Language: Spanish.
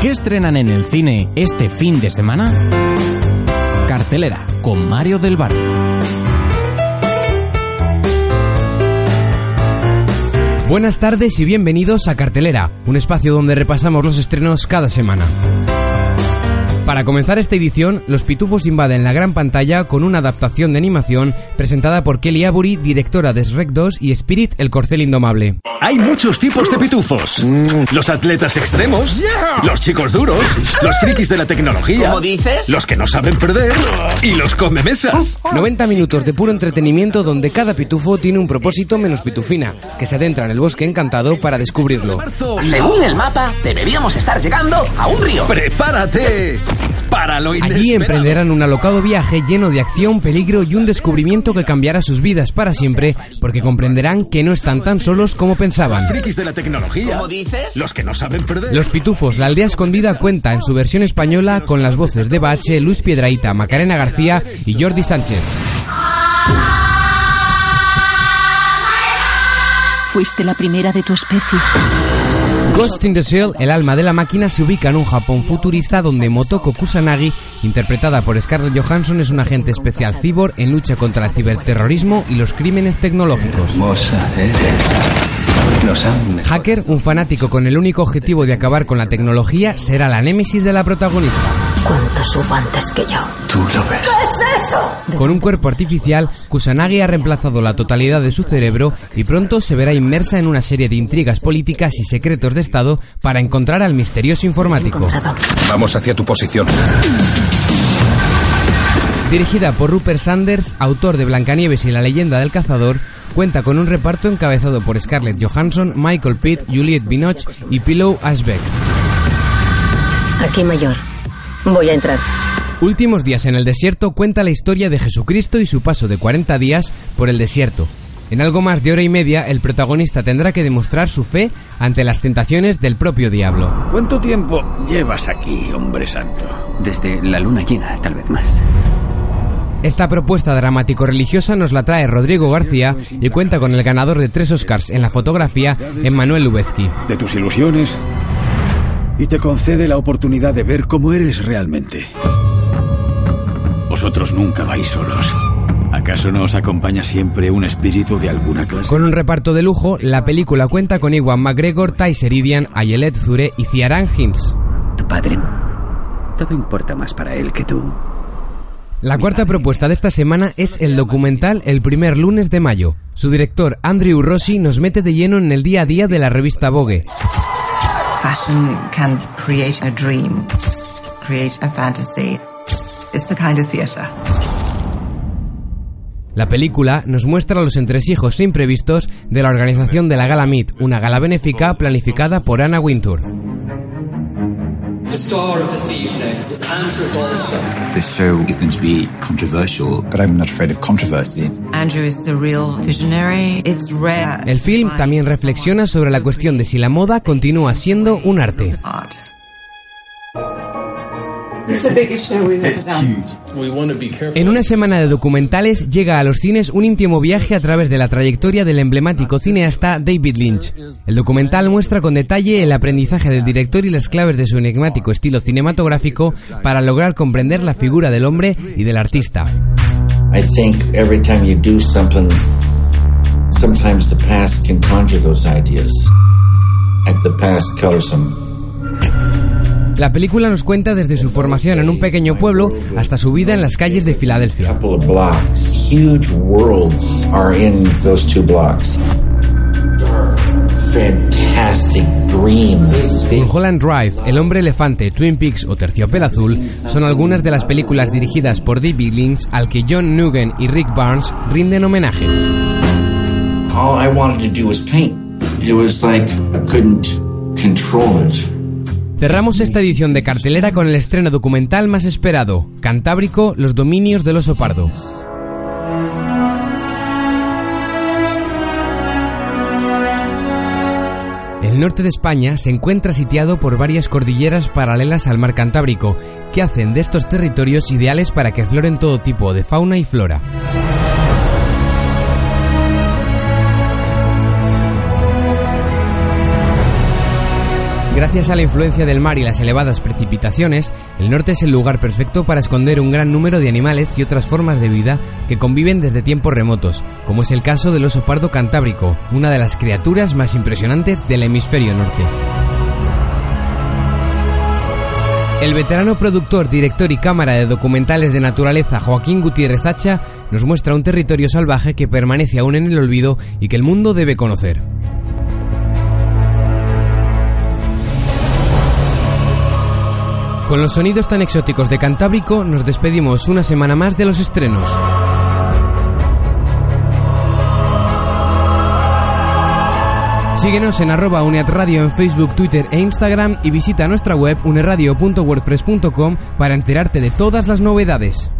¿Qué estrenan en el cine este fin de semana? Cartelera con Mario del Barrio. Buenas tardes y bienvenidos a Cartelera, un espacio donde repasamos los estrenos cada semana. Para comenzar esta edición, los pitufos invaden la gran pantalla con una adaptación de animación presentada por Kelly Avery, directora de Shrek 2 y Spirit, el corcel indomable. Hay muchos tipos de pitufos. Los atletas extremos, los chicos duros, los frikis de la tecnología, ¿Cómo dices? los que no saben perder y los mesas. 90 minutos de puro entretenimiento donde cada pitufo tiene un propósito menos pitufina, que se adentra en el bosque encantado para descubrirlo. Según el mapa, deberíamos estar llegando a un río. ¡Prepárate! Para lo Allí emprenderán un alocado viaje lleno de acción, peligro y un descubrimiento que cambiará sus vidas para siempre, porque comprenderán que no están tan solos como pensaban. Frikis de la tecnología, ¿Cómo dices? los que no saben perder. Los Pitufos, la aldea escondida, cuenta en su versión española con las voces de Bache, Luis Piedraíta, Macarena García y Jordi Sánchez. Fuiste la primera de tu especie. Ghost in the Shell, el alma de la máquina, se ubica en un Japón futurista donde Motoko Kusanagi, interpretada por Scarlett Johansson, es un agente especial cyborg en lucha contra el ciberterrorismo y los crímenes tecnológicos. Hermosa eres. Hacker, un fanático con el único objetivo de acabar con la tecnología, será la némesis de la protagonista. ¿Cuánto subo antes que yo? Tú lo ves. Con un cuerpo artificial, Kusanagi ha reemplazado la totalidad de su cerebro y pronto se verá inmersa en una serie de intrigas políticas y secretos de Estado para encontrar al misterioso informático. Vamos hacia tu posición. Dirigida por Rupert Sanders, autor de Blancanieves y la leyenda del cazador, cuenta con un reparto encabezado por Scarlett Johansson, Michael Pitt, Juliette Binoche y Pillow Ashbeck. Aquí mayor. Voy a entrar. Últimos días en el desierto cuenta la historia de Jesucristo y su paso de 40 días por el desierto. En algo más de hora y media, el protagonista tendrá que demostrar su fe ante las tentaciones del propio diablo. ¿Cuánto tiempo llevas aquí, hombre santo? Desde la luna llena, tal vez más. Esta propuesta dramático-religiosa nos la trae Rodrigo García y cuenta con el ganador de tres Oscars en la fotografía, Emmanuel Lubezki. de tus ilusiones y te concede la oportunidad de ver cómo eres realmente. Vosotros nunca vais solos. ¿Acaso no os acompaña siempre un espíritu de alguna clase? Con un reparto de lujo, la película cuenta con Iwan McGregor, Ty Sheridan, Ayelet Zure y Ciaran Hinds. Tu padre. Todo importa más para él que tú. La cuarta propuesta de esta semana es el documental El primer lunes de mayo. Su director, Andrew Rossi, nos mete de lleno en el día a día de la revista Vogue. Fashion can create a dream, create a fantasy. It's the kind of theatre. La película nos muestra los entresijos imprevistos de la organización de la Gala Meet, una gala benéfica planificada por Anna Wintour. The star of this evening is Andrew Bolton. This show is going to be controversial, but I'm not afraid of controversy. Andrew is the real visionary. It's rare. El film también reflexiona sobre la cuestión de si la moda continúa siendo un arte. En una semana de documentales llega a los cines un íntimo viaje a través de la trayectoria del emblemático cineasta David Lynch. El documental muestra con detalle el aprendizaje del director y las claves de su enigmático estilo cinematográfico para lograr comprender la figura del hombre y del artista. I think every time you do something, sometimes the past can conjure those ideas. Like the past colors them. La película nos cuenta desde su formación en un pequeño pueblo hasta su vida en las calles de Filadelfia. In. Mulholland Drive, El hombre elefante, Twin Peaks o Terciopelo azul son algunas de las películas dirigidas por David Lynch al que John Nugent y Rick Barnes rinden homenaje. All I wanted to do was paint. It was like I couldn't control it. Cerramos esta edición de cartelera con el estreno documental más esperado, Cantábrico, los dominios del oso pardo. El norte de España se encuentra sitiado por varias cordilleras paralelas al mar Cantábrico, que hacen de estos territorios ideales para que floren todo tipo de fauna y flora. Gracias a la influencia del mar y las elevadas precipitaciones, el norte es el lugar perfecto para esconder un gran número de animales y otras formas de vida que conviven desde tiempos remotos, como es el caso del oso pardo cantábrico, una de las criaturas más impresionantes del hemisferio norte. El veterano productor, director y cámara de documentales de naturaleza Joaquín Gutiérrez Hacha nos muestra un territorio salvaje que permanece aún en el olvido y que el mundo debe conocer. Con los sonidos tan exóticos de Cantábrico nos despedimos una semana más de los estrenos. Síguenos en arroba en Facebook, Twitter e Instagram y visita nuestra web uneradio.wordpress.com para enterarte de todas las novedades.